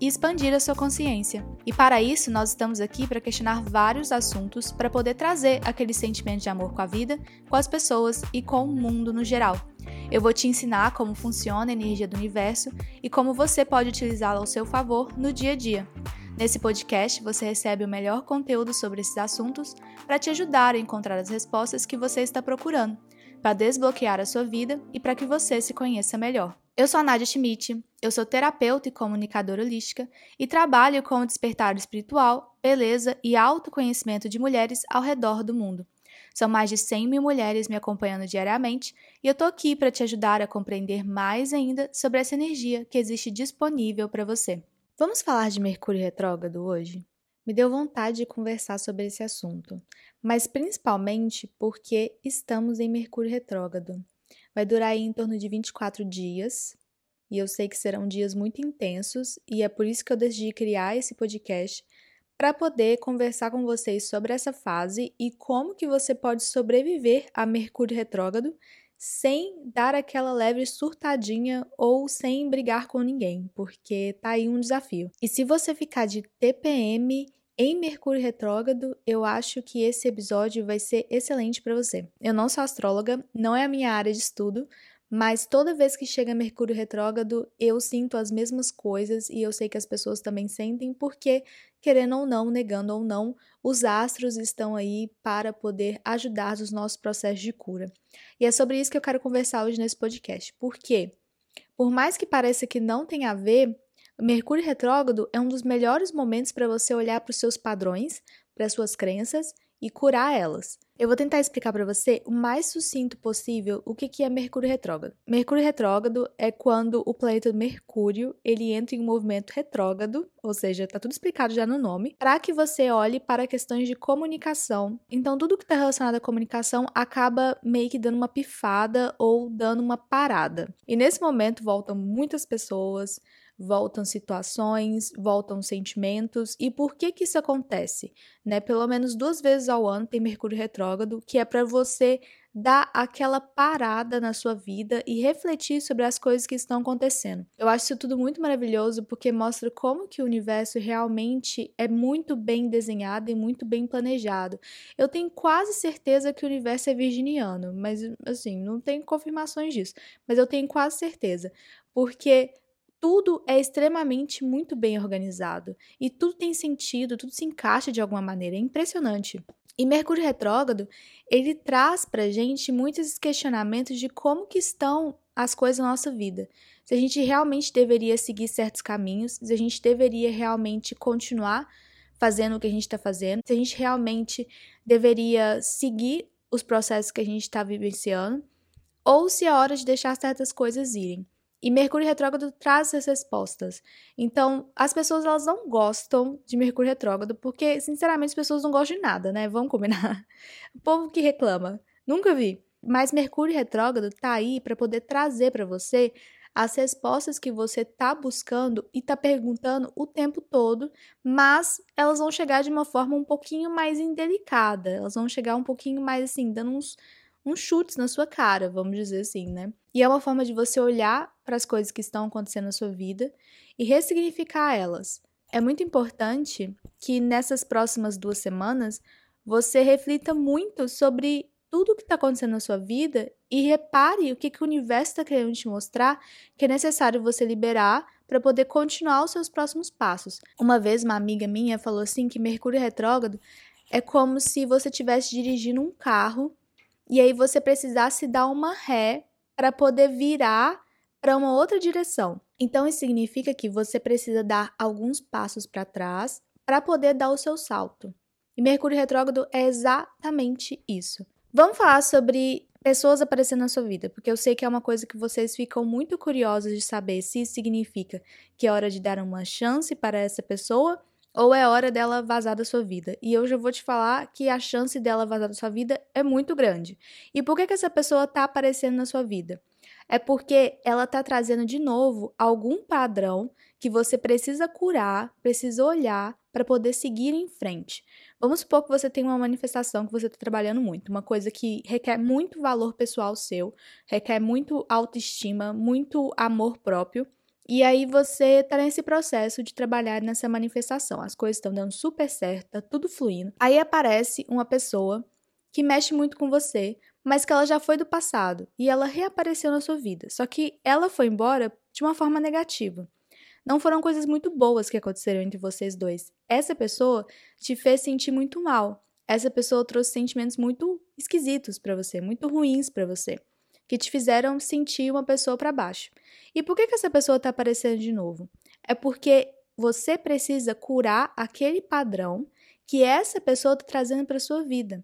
e expandir a sua consciência. E para isso, nós estamos aqui para questionar vários assuntos para poder trazer aquele sentimento de amor com a vida, com as pessoas e com o mundo no geral. Eu vou te ensinar como funciona a energia do universo e como você pode utilizá-la ao seu favor no dia a dia. Nesse podcast, você recebe o melhor conteúdo sobre esses assuntos para te ajudar a encontrar as respostas que você está procurando para desbloquear a sua vida e para que você se conheça melhor. Eu sou a Nadia Schmidt, eu sou terapeuta e comunicadora holística e trabalho com o despertar espiritual, beleza e autoconhecimento de mulheres ao redor do mundo. São mais de 100 mil mulheres me acompanhando diariamente e eu tô aqui para te ajudar a compreender mais ainda sobre essa energia que existe disponível para você. Vamos falar de Mercúrio retrógrado hoje? Me deu vontade de conversar sobre esse assunto, mas principalmente porque estamos em Mercúrio retrógrado. Vai durar em torno de 24 dias, e eu sei que serão dias muito intensos, e é por isso que eu decidi criar esse podcast para poder conversar com vocês sobre essa fase e como que você pode sobreviver a Mercúrio retrógrado sem dar aquela leve surtadinha ou sem brigar com ninguém, porque tá aí um desafio. E se você ficar de TPM em Mercúrio Retrógrado, eu acho que esse episódio vai ser excelente para você. Eu não sou astróloga, não é a minha área de estudo, mas toda vez que chega Mercúrio retrógrado, eu sinto as mesmas coisas e eu sei que as pessoas também sentem, porque, querendo ou não, negando ou não, os astros estão aí para poder ajudar nos nossos processos de cura. E é sobre isso que eu quero conversar hoje nesse podcast. Por quê? Por mais que pareça que não tem a ver, Mercúrio retrógrado é um dos melhores momentos para você olhar para os seus padrões, para as suas crenças e curar elas. Eu vou tentar explicar para você o mais sucinto possível o que é Mercúrio retrógrado. Mercúrio retrógrado é quando o planeta Mercúrio ele entra em um movimento retrógrado, ou seja, está tudo explicado já no nome, para que você olhe para questões de comunicação. Então, tudo que está relacionado à comunicação acaba meio que dando uma pifada ou dando uma parada. E nesse momento voltam muitas pessoas, voltam situações, voltam sentimentos. E por que que isso acontece? Né? Pelo menos duas vezes ao ano tem Mercúrio retrógrado, que é para você dar aquela parada na sua vida e refletir sobre as coisas que estão acontecendo. Eu acho isso tudo muito maravilhoso porque mostra como que o universo realmente é muito bem desenhado e muito bem planejado. Eu tenho quase certeza que o universo é virginiano, mas assim, não tenho confirmações disso, mas eu tenho quase certeza, porque tudo é extremamente muito bem organizado e tudo tem sentido, tudo se encaixa de alguma maneira, é impressionante. E Mercúrio retrógrado, ele traz pra gente muitos questionamentos de como que estão as coisas na nossa vida. Se a gente realmente deveria seguir certos caminhos, se a gente deveria realmente continuar fazendo o que a gente está fazendo, se a gente realmente deveria seguir os processos que a gente está vivenciando, ou se é hora de deixar certas coisas irem. E Mercúrio retrógrado traz essas respostas. Então, as pessoas elas não gostam de Mercúrio retrógrado porque, sinceramente, as pessoas não gostam de nada, né? Vamos combinar. O povo que reclama, nunca vi. Mas Mercúrio retrógrado tá aí para poder trazer para você as respostas que você tá buscando e tá perguntando o tempo todo, mas elas vão chegar de uma forma um pouquinho mais indelicada. Elas vão chegar um pouquinho mais assim, dando uns uns chutes na sua cara, vamos dizer assim, né? E é uma forma de você olhar para as coisas que estão acontecendo na sua vida e ressignificar elas. É muito importante que nessas próximas duas semanas você reflita muito sobre tudo o que está acontecendo na sua vida e repare o que, que o universo está querendo te mostrar que é necessário você liberar para poder continuar os seus próximos passos. Uma vez, uma amiga minha falou assim que Mercúrio retrógrado é como se você estivesse dirigindo um carro e aí você precisasse dar uma ré para poder virar para uma outra direção. Então isso significa que você precisa dar alguns passos para trás para poder dar o seu salto. E Mercúrio retrógrado é exatamente isso. Vamos falar sobre pessoas aparecendo na sua vida, porque eu sei que é uma coisa que vocês ficam muito curiosos de saber se isso significa que é hora de dar uma chance para essa pessoa ou é hora dela vazar da sua vida. E eu já vou te falar que a chance dela vazar da sua vida é muito grande. E por que, que essa pessoa tá aparecendo na sua vida? É porque ela tá trazendo de novo algum padrão que você precisa curar, precisa olhar para poder seguir em frente. Vamos supor que você tem uma manifestação que você está trabalhando muito, uma coisa que requer muito valor pessoal seu, requer muito autoestima, muito amor próprio. E aí você tá nesse processo de trabalhar nessa manifestação. As coisas estão dando super certo, tá tudo fluindo. Aí aparece uma pessoa que mexe muito com você, mas que ela já foi do passado e ela reapareceu na sua vida. Só que ela foi embora de uma forma negativa. Não foram coisas muito boas que aconteceram entre vocês dois. Essa pessoa te fez sentir muito mal. Essa pessoa trouxe sentimentos muito esquisitos para você, muito ruins para você que te fizeram sentir uma pessoa para baixo. E por que, que essa pessoa está aparecendo de novo? É porque você precisa curar aquele padrão que essa pessoa está trazendo para sua vida.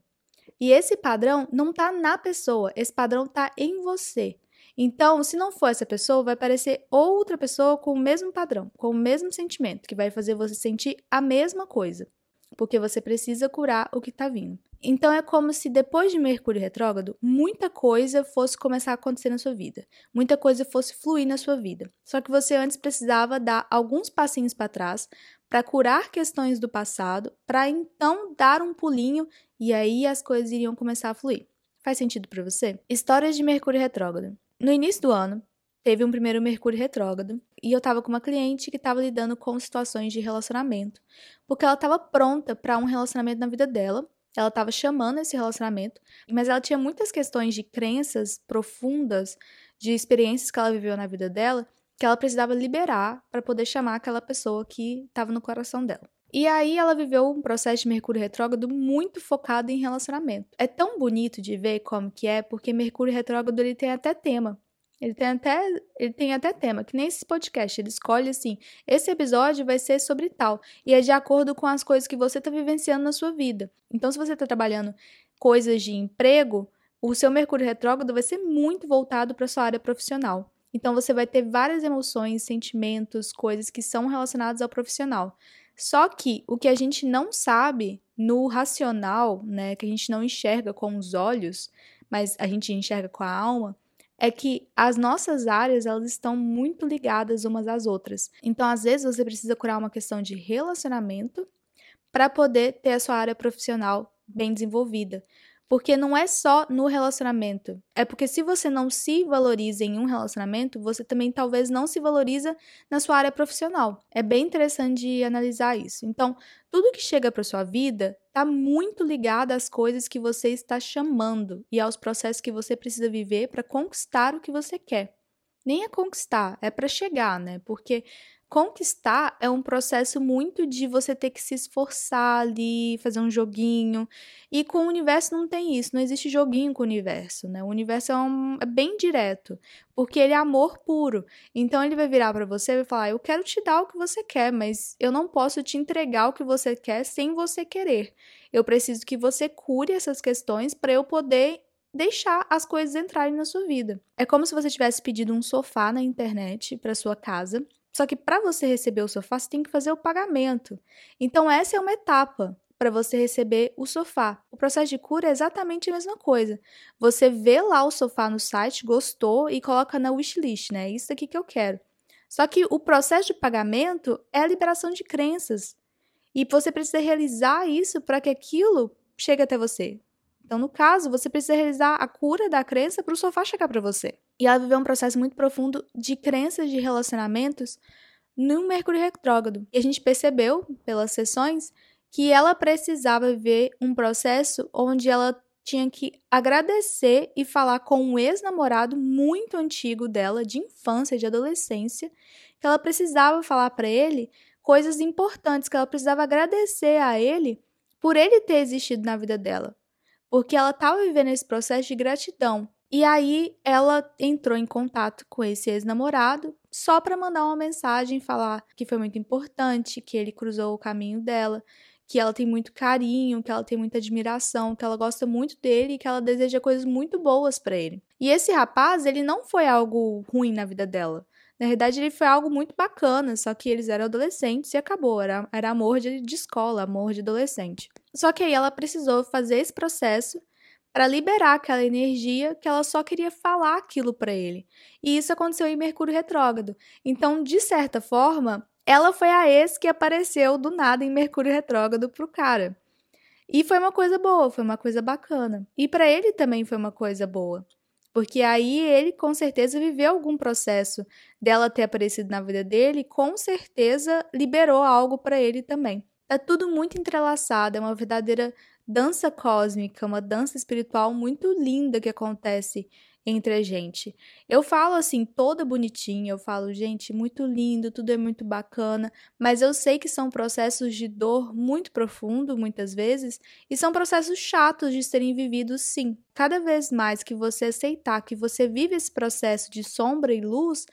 E esse padrão não está na pessoa, esse padrão está em você. Então, se não for essa pessoa, vai aparecer outra pessoa com o mesmo padrão, com o mesmo sentimento, que vai fazer você sentir a mesma coisa porque você precisa curar o que está vindo. Então é como se depois de Mercúrio retrógrado, muita coisa fosse começar a acontecer na sua vida, muita coisa fosse fluir na sua vida. Só que você antes precisava dar alguns passinhos para trás para curar questões do passado, para então dar um pulinho e aí as coisas iriam começar a fluir. Faz sentido para você? Histórias de Mercúrio retrógrado. No início do ano, teve um primeiro Mercúrio retrógrado e eu tava com uma cliente que tava lidando com situações de relacionamento, porque ela tava pronta para um relacionamento na vida dela. Ela estava chamando esse relacionamento, mas ela tinha muitas questões de crenças profundas, de experiências que ela viveu na vida dela, que ela precisava liberar para poder chamar aquela pessoa que estava no coração dela. E aí ela viveu um processo de Mercúrio retrógrado muito focado em relacionamento. É tão bonito de ver como que é, porque Mercúrio retrógrado ele tem até tema. Ele tem até, ele tem até tema, que nem esse podcast. Ele escolhe assim: esse episódio vai ser sobre tal. E é de acordo com as coisas que você está vivenciando na sua vida. Então, se você está trabalhando coisas de emprego, o seu Mercúrio retrógrado vai ser muito voltado para sua área profissional. Então, você vai ter várias emoções, sentimentos, coisas que são relacionadas ao profissional. Só que o que a gente não sabe no racional, né, que a gente não enxerga com os olhos, mas a gente enxerga com a alma, é que as nossas áreas elas estão muito ligadas umas às outras. Então, às vezes você precisa curar uma questão de relacionamento para poder ter a sua área profissional bem desenvolvida. Porque não é só no relacionamento. É porque se você não se valoriza em um relacionamento, você também talvez não se valoriza na sua área profissional. É bem interessante analisar isso. Então, tudo que chega para sua vida está muito ligado às coisas que você está chamando e aos processos que você precisa viver para conquistar o que você quer. Nem é conquistar, é para chegar, né? Porque conquistar é um processo muito de você ter que se esforçar ali, fazer um joguinho. E com o universo não tem isso, não existe joguinho com o universo, né? O universo é, um, é bem direto, porque ele é amor puro. Então ele vai virar para você e vai falar: "Eu quero te dar o que você quer, mas eu não posso te entregar o que você quer sem você querer. Eu preciso que você cure essas questões para eu poder deixar as coisas entrarem na sua vida. É como se você tivesse pedido um sofá na internet para sua casa só que para você receber o sofá, você tem que fazer o pagamento. Então, essa é uma etapa para você receber o sofá. O processo de cura é exatamente a mesma coisa. Você vê lá o sofá no site, gostou e coloca na wishlist, né? Isso aqui que eu quero. Só que o processo de pagamento é a liberação de crenças. E você precisa realizar isso para que aquilo chegue até você. Então, no caso, você precisa realizar a cura da crença para o sofá chegar para você. E ela viveu um processo muito profundo de crenças de relacionamentos no Mercúrio retrógrado. E a gente percebeu, pelas sessões, que ela precisava viver um processo onde ela tinha que agradecer e falar com um ex-namorado muito antigo dela, de infância, de adolescência, que ela precisava falar para ele coisas importantes, que ela precisava agradecer a ele por ele ter existido na vida dela porque ela estava vivendo esse processo de gratidão. E aí ela entrou em contato com esse ex-namorado só para mandar uma mensagem falar que foi muito importante, que ele cruzou o caminho dela, que ela tem muito carinho, que ela tem muita admiração, que ela gosta muito dele e que ela deseja coisas muito boas para ele. E esse rapaz, ele não foi algo ruim na vida dela. Na verdade, ele foi algo muito bacana, só que eles eram adolescentes e acabou. Era, era amor de, de escola, amor de adolescente. Só que aí ela precisou fazer esse processo para liberar aquela energia que ela só queria falar aquilo para ele. E isso aconteceu em Mercúrio retrógrado. Então, de certa forma, ela foi a ex que apareceu do nada em Mercúrio retrógrado pro cara. E foi uma coisa boa, foi uma coisa bacana. E para ele também foi uma coisa boa. Porque aí ele com certeza viveu algum processo dela ter aparecido na vida dele, com certeza liberou algo para ele também. Tá tudo muito entrelaçado, é uma verdadeira dança cósmica, uma dança espiritual muito linda que acontece entre a gente. Eu falo assim, toda bonitinha, eu falo, gente, muito lindo, tudo é muito bacana, mas eu sei que são processos de dor muito profundo, muitas vezes, e são processos chatos de serem vividos sim. Cada vez mais que você aceitar que você vive esse processo de sombra e luz,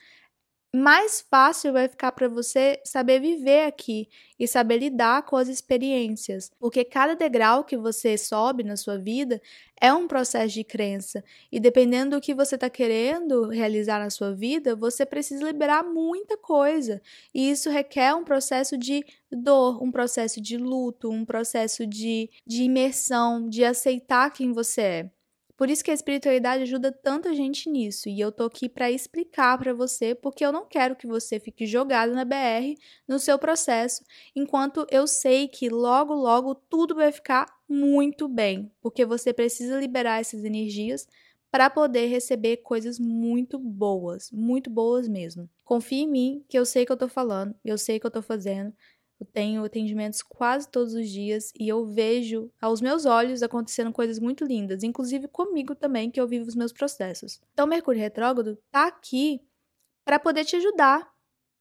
mais fácil vai ficar para você saber viver aqui e saber lidar com as experiências, porque cada degrau que você sobe na sua vida é um processo de crença e dependendo do que você está querendo realizar na sua vida, você precisa liberar muita coisa e isso requer um processo de dor, um processo de luto, um processo de, de imersão, de aceitar quem você é. Por isso que a espiritualidade ajuda tanta gente nisso, e eu tô aqui para explicar para você, porque eu não quero que você fique jogado na BR no seu processo, enquanto eu sei que logo logo tudo vai ficar muito bem, porque você precisa liberar essas energias para poder receber coisas muito boas, muito boas mesmo. Confie em mim, que eu sei que eu tô falando, eu sei que eu tô fazendo. Eu tenho atendimentos quase todos os dias e eu vejo aos meus olhos acontecendo coisas muito lindas, inclusive comigo também, que eu vivo os meus processos. Então, Mercúrio retrógrado tá aqui para poder te ajudar,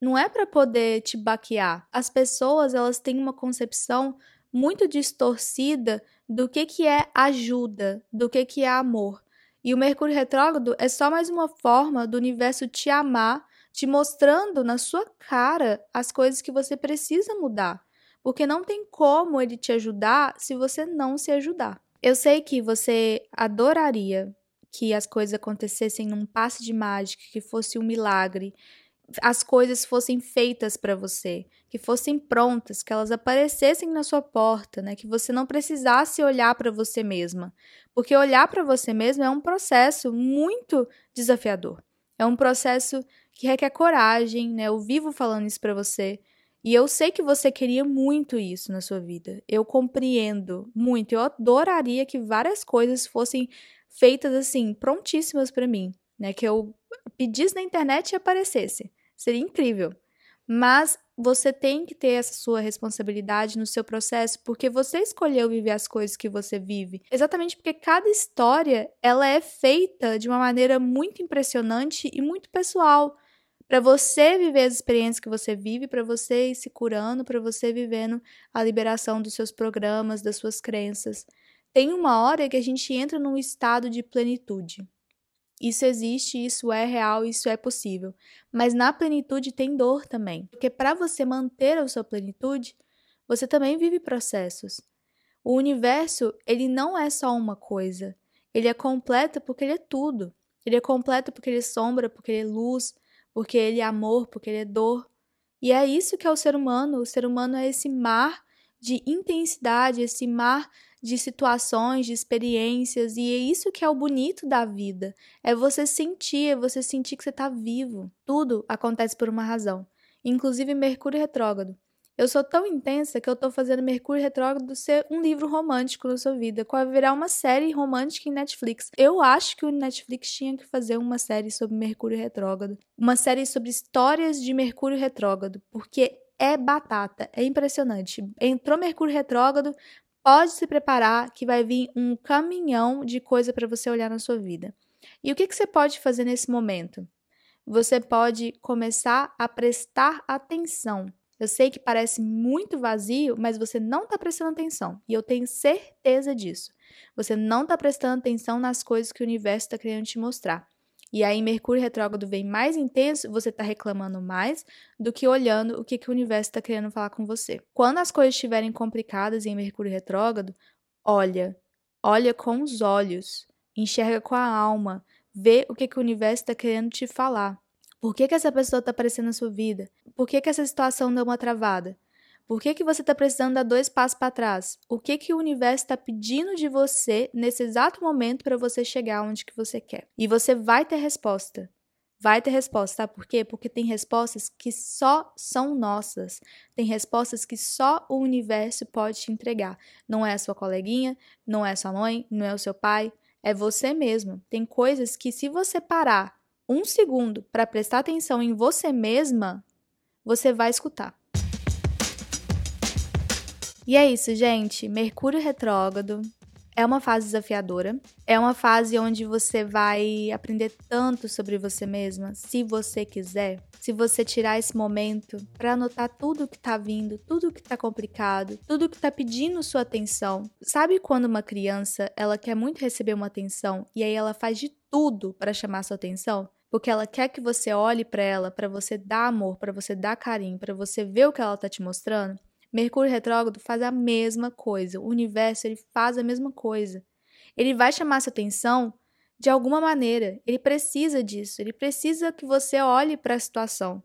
não é para poder te baquear. As pessoas, elas têm uma concepção muito distorcida do que que é ajuda, do que que é amor. E o Mercúrio retrógrado é só mais uma forma do universo te amar te mostrando na sua cara as coisas que você precisa mudar, porque não tem como ele te ajudar se você não se ajudar. Eu sei que você adoraria que as coisas acontecessem num passe de mágica, que fosse um milagre, as coisas fossem feitas para você, que fossem prontas, que elas aparecessem na sua porta, né? Que você não precisasse olhar para você mesma, porque olhar para você mesma é um processo muito desafiador. É um processo que requer coragem, né? Eu vivo falando isso para você. E eu sei que você queria muito isso na sua vida. Eu compreendo muito. Eu adoraria que várias coisas fossem feitas assim, prontíssimas para mim, né? Que eu pedisse na internet e aparecesse. Seria incrível. Mas você tem que ter essa sua responsabilidade no seu processo, porque você escolheu viver as coisas que você vive. Exatamente porque cada história, ela é feita de uma maneira muito impressionante e muito pessoal, para você viver as experiências que você vive, para você ir se curando, para você vivendo a liberação dos seus programas, das suas crenças. Tem uma hora que a gente entra num estado de plenitude. Isso existe, isso é real, isso é possível. Mas na plenitude tem dor também. Porque para você manter a sua plenitude, você também vive processos. O universo, ele não é só uma coisa. Ele é completo porque ele é tudo. Ele é completo porque ele é sombra, porque ele é luz, porque ele é amor, porque ele é dor. E é isso que é o ser humano. O ser humano é esse mar de intensidade, esse mar de situações, de experiências, e é isso que é o bonito da vida. É você sentir, é você sentir que você está vivo. Tudo acontece por uma razão, inclusive Mercúrio retrógrado. Eu sou tão intensa que eu tô fazendo Mercúrio Retrógrado ser um livro romântico na sua vida, vai virar uma série romântica em Netflix. Eu acho que o Netflix tinha que fazer uma série sobre Mercúrio Retrógrado, uma série sobre histórias de Mercúrio Retrógrado, porque é batata, é impressionante. Entrou Mercúrio Retrógrado, pode se preparar que vai vir um caminhão de coisa para você olhar na sua vida. E o que, que você pode fazer nesse momento? Você pode começar a prestar atenção. Eu sei que parece muito vazio, mas você não está prestando atenção. E eu tenho certeza disso. Você não está prestando atenção nas coisas que o universo está querendo te mostrar. E aí, Mercúrio retrógrado vem mais intenso, você está reclamando mais do que olhando o que, que o universo está querendo falar com você. Quando as coisas estiverem complicadas em Mercúrio retrógrado, olha, olha com os olhos, enxerga com a alma, vê o que, que o universo está querendo te falar. Por que, que essa pessoa está aparecendo na sua vida? Por que, que essa situação deu uma travada? Por que, que você está precisando dar dois passos para trás? O que, que o universo está pedindo de você nesse exato momento para você chegar onde que você quer? E você vai ter resposta. Vai ter resposta, sabe por quê? Porque tem respostas que só são nossas. Tem respostas que só o universo pode te entregar. Não é a sua coleguinha, não é a sua mãe, não é o seu pai, é você mesmo. Tem coisas que se você parar um segundo para prestar atenção em você mesma, você vai escutar. E é isso, gente. Mercúrio retrógrado é uma fase desafiadora. É uma fase onde você vai aprender tanto sobre você mesma, se você quiser. Se você tirar esse momento para anotar tudo que tá vindo, tudo que tá complicado, tudo que tá pedindo sua atenção. Sabe quando uma criança, ela quer muito receber uma atenção e aí ela faz de tudo para chamar sua atenção? Porque ela quer que você olhe para ela, para você dar amor, para você dar carinho, para você ver o que ela tá te mostrando. Mercúrio retrógrado faz a mesma coisa. O universo ele faz a mesma coisa. Ele vai chamar sua atenção de alguma maneira. Ele precisa disso. Ele precisa que você olhe para a situação.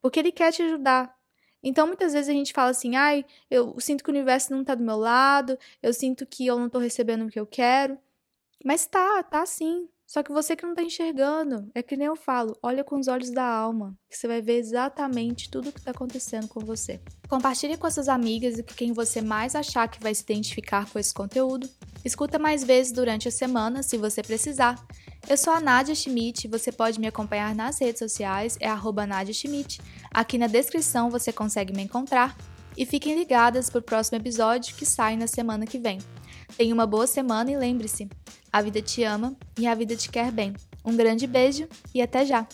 Porque ele quer te ajudar. Então, muitas vezes a gente fala assim: ai, eu sinto que o universo não está do meu lado, eu sinto que eu não estou recebendo o que eu quero. Mas tá, tá sim. Só que você que não tá enxergando, é que nem eu falo, olha com os olhos da alma, que você vai ver exatamente tudo o que tá acontecendo com você. Compartilhe com suas amigas e com quem você mais achar que vai se identificar com esse conteúdo. Escuta mais vezes durante a semana, se você precisar. Eu sou a Nadia Schmidt, você pode me acompanhar nas redes sociais, é arroba Nadia Schmidt. Aqui na descrição você consegue me encontrar. E fiquem ligadas para o próximo episódio que sai na semana que vem. Tenha uma boa semana e lembre-se, a vida te ama e a vida te quer bem. Um grande beijo e até já!